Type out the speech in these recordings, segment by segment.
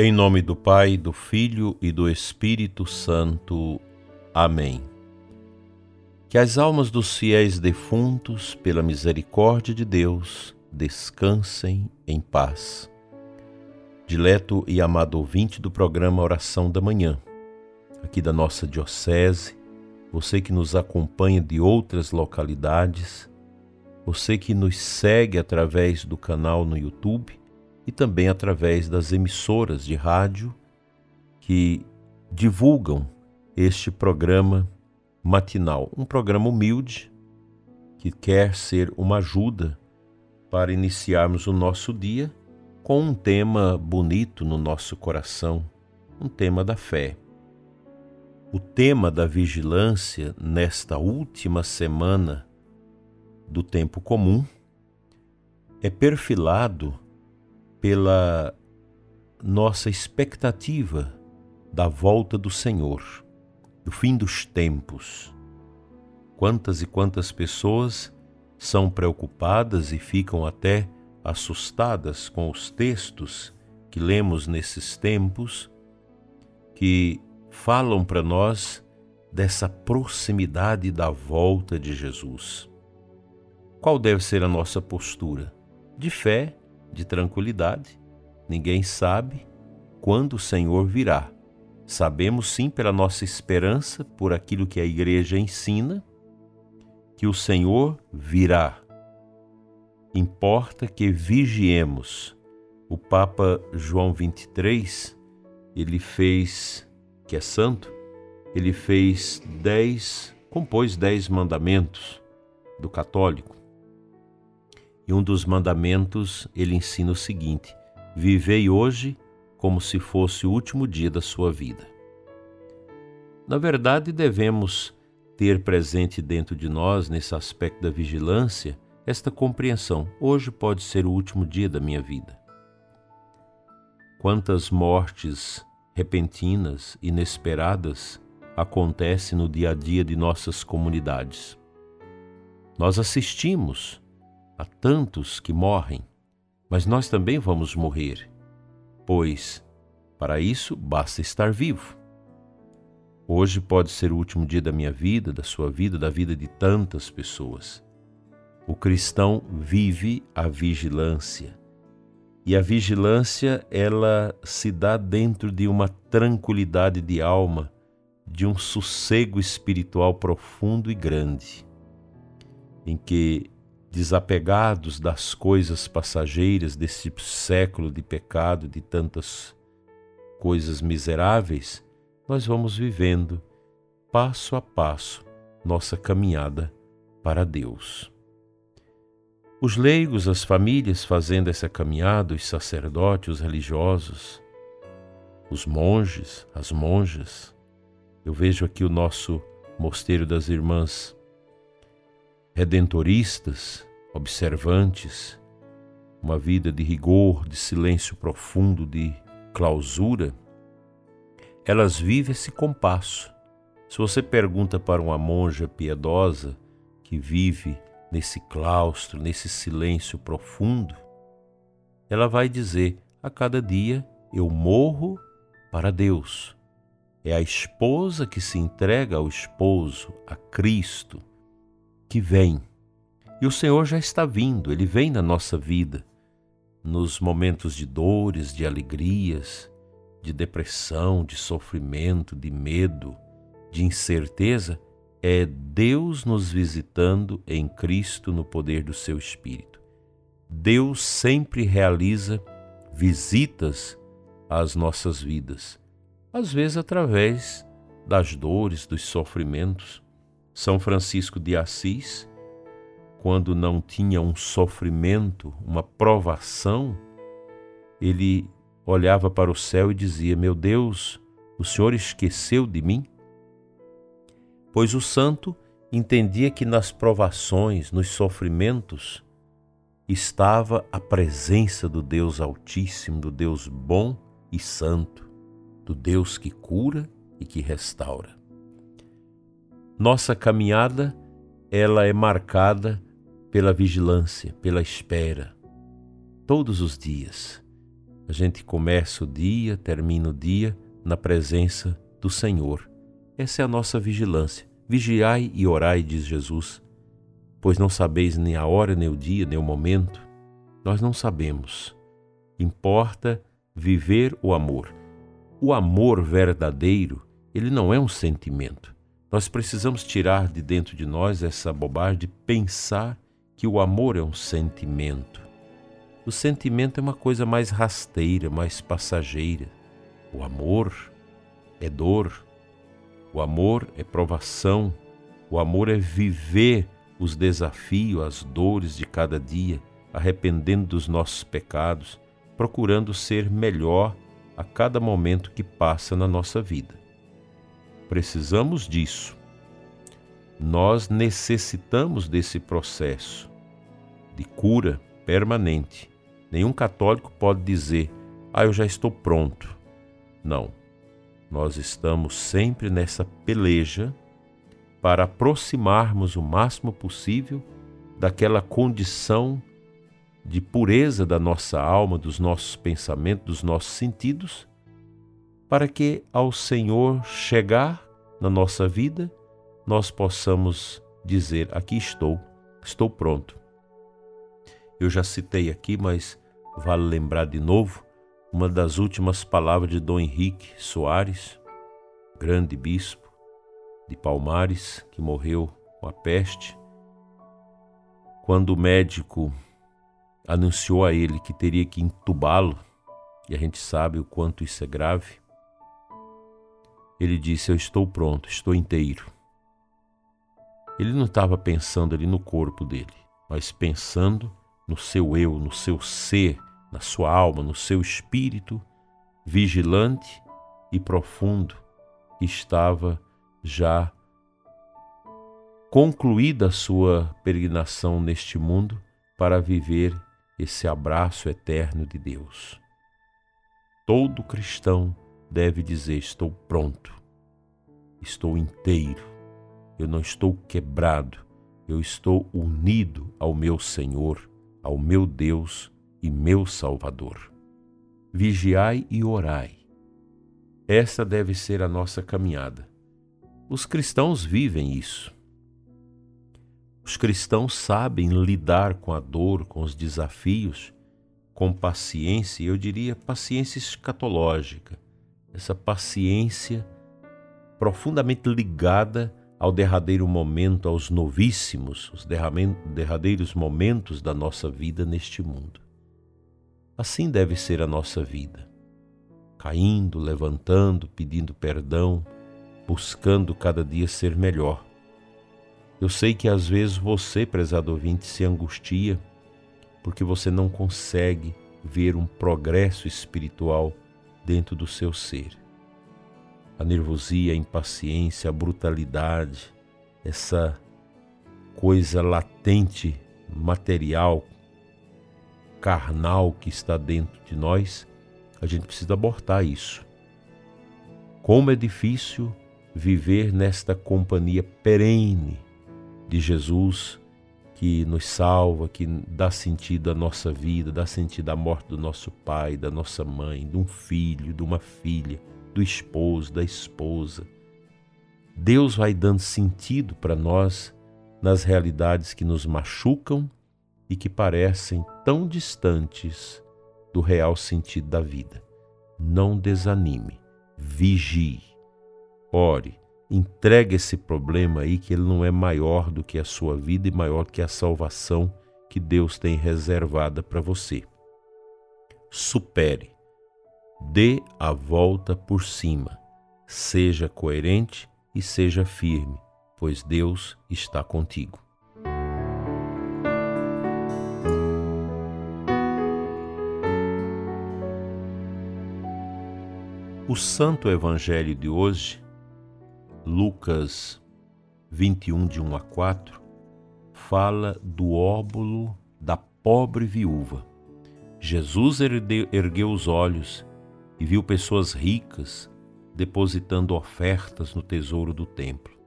Em nome do Pai, do Filho e do Espírito Santo. Amém. Que as almas dos fiéis defuntos, pela misericórdia de Deus, descansem em paz. Dileto e amado ouvinte do programa Oração da Manhã, aqui da nossa Diocese, você que nos acompanha de outras localidades, você que nos segue através do canal no YouTube e também através das emissoras de rádio que divulgam este programa matinal, um programa humilde que quer ser uma ajuda para iniciarmos o nosso dia com um tema bonito no nosso coração, um tema da fé. O tema da vigilância nesta última semana do tempo comum é perfilado pela nossa expectativa da volta do Senhor, do fim dos tempos. Quantas e quantas pessoas são preocupadas e ficam até assustadas com os textos que lemos nesses tempos que falam para nós dessa proximidade da volta de Jesus. Qual deve ser a nossa postura? De fé de tranquilidade. Ninguém sabe quando o Senhor virá. Sabemos sim pela nossa esperança, por aquilo que a igreja ensina, que o Senhor virá. Importa que vigiemos. O Papa João 23, ele fez, que é santo, ele fez dez, compôs dez mandamentos do católico. E um dos mandamentos ele ensina o seguinte: Vivei hoje como se fosse o último dia da sua vida. Na verdade, devemos ter presente dentro de nós, nesse aspecto da vigilância, esta compreensão: hoje pode ser o último dia da minha vida. Quantas mortes repentinas, inesperadas, acontecem no dia a dia de nossas comunidades. Nós assistimos Há tantos que morrem, mas nós também vamos morrer, pois para isso basta estar vivo. Hoje pode ser o último dia da minha vida, da sua vida, da vida de tantas pessoas. O cristão vive a vigilância. E a vigilância, ela se dá dentro de uma tranquilidade de alma, de um sossego espiritual profundo e grande, em que desapegados das coisas passageiras desse século de pecado, de tantas coisas miseráveis, nós vamos vivendo passo a passo nossa caminhada para Deus. Os leigos, as famílias fazendo essa caminhada, os sacerdotes, os religiosos, os monges, as monjas. Eu vejo aqui o nosso mosteiro das irmãs redentoristas, observantes, uma vida de rigor, de silêncio profundo, de clausura, elas vivem esse compasso. Se você pergunta para uma monja piedosa que vive nesse claustro, nesse silêncio profundo, ela vai dizer: a cada dia eu morro para Deus. É a esposa que se entrega ao esposo, a Cristo, que vem. E o Senhor já está vindo, ele vem na nossa vida, nos momentos de dores, de alegrias, de depressão, de sofrimento, de medo, de incerteza. É Deus nos visitando em Cristo no poder do seu Espírito. Deus sempre realiza visitas às nossas vidas, às vezes através das dores, dos sofrimentos, são Francisco de Assis, quando não tinha um sofrimento, uma provação, ele olhava para o céu e dizia: Meu Deus, o Senhor esqueceu de mim? Pois o santo entendia que nas provações, nos sofrimentos, estava a presença do Deus Altíssimo, do Deus bom e santo, do Deus que cura e que restaura. Nossa caminhada, ela é marcada pela vigilância, pela espera, todos os dias. A gente começa o dia, termina o dia na presença do Senhor. Essa é a nossa vigilância. Vigiai e orai, diz Jesus, pois não sabeis nem a hora, nem o dia, nem o momento. Nós não sabemos. Importa viver o amor. O amor verdadeiro, ele não é um sentimento. Nós precisamos tirar de dentro de nós essa bobagem de pensar que o amor é um sentimento. O sentimento é uma coisa mais rasteira, mais passageira. O amor é dor. O amor é provação. O amor é viver os desafios, as dores de cada dia, arrependendo dos nossos pecados, procurando ser melhor a cada momento que passa na nossa vida. Precisamos disso. Nós necessitamos desse processo de cura permanente Nenhum católico pode dizer: Ah, eu já estou pronto. Não. Nós estamos sempre nessa peleja para aproximarmos o máximo possível daquela condição de pureza da nossa alma, dos nossos pensamentos, dos nossos sentidos, para que ao Senhor chegar na nossa vida, nós possamos dizer: Aqui estou, estou pronto. Eu já citei aqui, mas vale lembrar de novo uma das últimas palavras de Dom Henrique Soares, grande bispo de Palmares, que morreu com a peste. Quando o médico anunciou a ele que teria que entubá-lo, e a gente sabe o quanto isso é grave, ele disse: Eu estou pronto, estou inteiro. Ele não estava pensando ali no corpo dele, mas pensando no seu eu, no seu ser, na sua alma, no seu espírito, vigilante e profundo, que estava já concluída a sua peregrinação neste mundo para viver esse abraço eterno de Deus. Todo cristão deve dizer: Estou pronto, estou inteiro, eu não estou quebrado, eu estou unido ao meu Senhor ao meu Deus e meu Salvador. Vigiai e orai. Esta deve ser a nossa caminhada. Os cristãos vivem isso. Os cristãos sabem lidar com a dor, com os desafios, com paciência, eu diria paciência escatológica, essa paciência profundamente ligada ao derradeiro momento, aos novíssimos, os derradeiros momentos da nossa vida neste mundo. Assim deve ser a nossa vida, caindo, levantando, pedindo perdão, buscando cada dia ser melhor. Eu sei que às vezes você, prezado ouvinte, se angustia porque você não consegue ver um progresso espiritual dentro do seu ser a nervosia, a impaciência, a brutalidade, essa coisa latente, material, carnal que está dentro de nós, a gente precisa abortar isso. Como é difícil viver nesta companhia perene de Jesus que nos salva, que dá sentido à nossa vida, dá sentido à morte do nosso pai, da nossa mãe, de um filho, de uma filha do esposo, da esposa. Deus vai dando sentido para nós nas realidades que nos machucam e que parecem tão distantes do real sentido da vida. Não desanime, vigie, ore, entregue esse problema aí que ele não é maior do que a sua vida e maior que a salvação que Deus tem reservada para você. Supere Dê a volta por cima. Seja coerente e seja firme, pois Deus está contigo. O Santo Evangelho de hoje, Lucas 21, de 1 a 4, fala do óbolo da pobre viúva. Jesus ergueu os olhos e viu pessoas ricas depositando ofertas no tesouro do templo.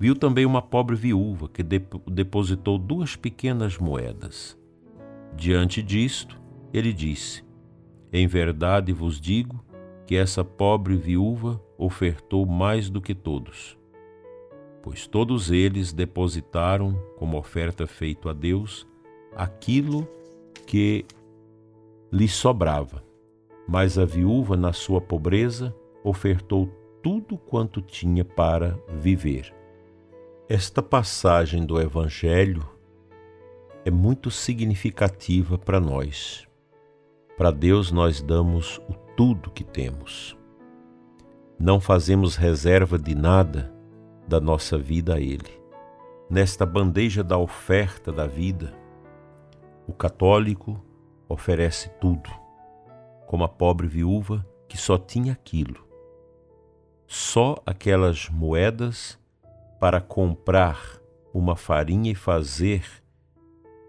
Viu também uma pobre viúva que depositou duas pequenas moedas. Diante disto, ele disse: Em verdade vos digo que essa pobre viúva ofertou mais do que todos, pois todos eles depositaram como oferta feita a Deus aquilo que lhe sobrava. Mas a viúva, na sua pobreza, ofertou tudo quanto tinha para viver. Esta passagem do Evangelho é muito significativa para nós. Para Deus, nós damos o tudo que temos. Não fazemos reserva de nada da nossa vida a Ele. Nesta bandeja da oferta da vida, o católico oferece tudo, como a pobre viúva que só tinha aquilo. Só aquelas moedas para comprar uma farinha e fazer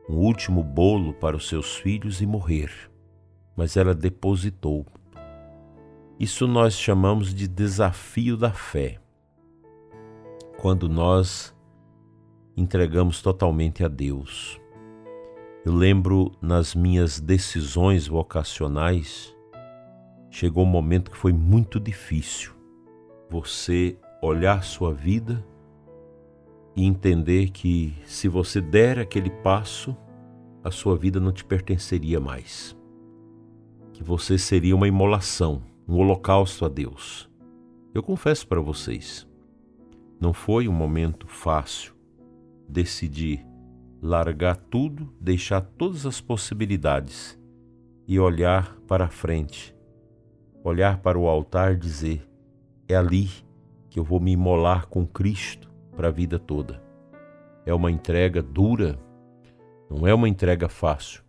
um último bolo para os seus filhos e morrer. Mas ela depositou. Isso nós chamamos de desafio da fé. Quando nós entregamos totalmente a Deus. Eu lembro nas minhas decisões vocacionais, chegou um momento que foi muito difícil. Você olhar sua vida e entender que se você der aquele passo, a sua vida não te pertenceria mais. Que você seria uma imolação, um holocausto a Deus. Eu confesso para vocês, não foi um momento fácil decidir largar tudo, deixar todas as possibilidades e olhar para a frente, olhar para o altar e dizer: é ali que eu vou me imolar com Cristo para a vida toda. É uma entrega dura, não é uma entrega fácil.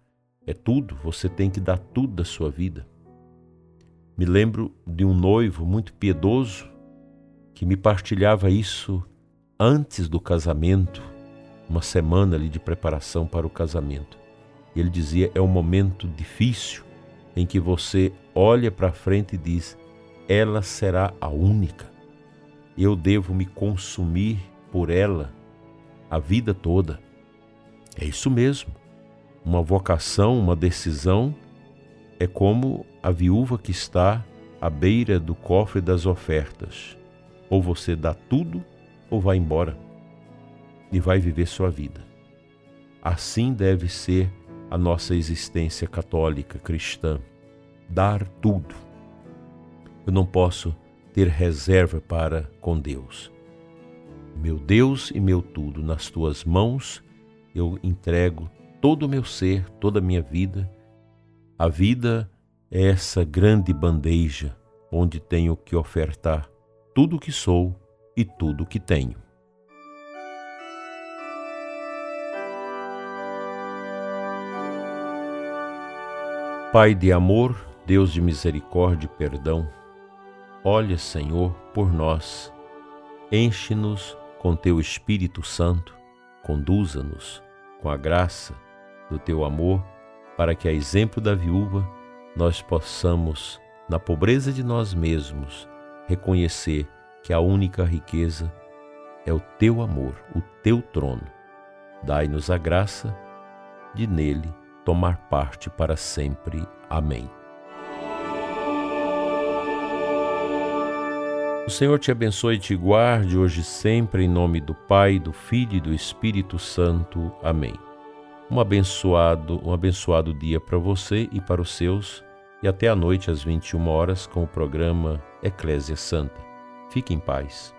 É tudo, você tem que dar tudo da sua vida. Me lembro de um noivo muito piedoso que me partilhava isso antes do casamento, uma semana ali de preparação para o casamento. Ele dizia: é um momento difícil em que você olha para frente e diz: ela será a única. Eu devo me consumir por ela a vida toda. É isso mesmo. Uma vocação, uma decisão é como a viúva que está à beira do cofre das ofertas. Ou você dá tudo ou vai embora e vai viver sua vida. Assim deve ser a nossa existência católica cristã. Dar tudo. Eu não posso ter reserva para com Deus. Meu Deus e meu tudo, nas tuas mãos eu entrego todo o meu ser, toda a minha vida. A vida é essa grande bandeja onde tenho que ofertar tudo o que sou e tudo o que tenho. Pai de amor, Deus de misericórdia e perdão, olha, Senhor, por nós, enche-nos com teu Espírito Santo, conduza-nos com a graça do teu amor, para que, a exemplo da viúva, nós possamos, na pobreza de nós mesmos, reconhecer que a única riqueza é o teu amor, o teu trono. Dai-nos a graça de nele tomar parte para sempre. Amém. O Senhor te abençoe e te guarde hoje e sempre, em nome do Pai, do Filho e do Espírito Santo. Amém. Um abençoado, um abençoado dia para você e para os seus, e até a noite às 21 horas com o programa Eclésia Santa. Fique em paz.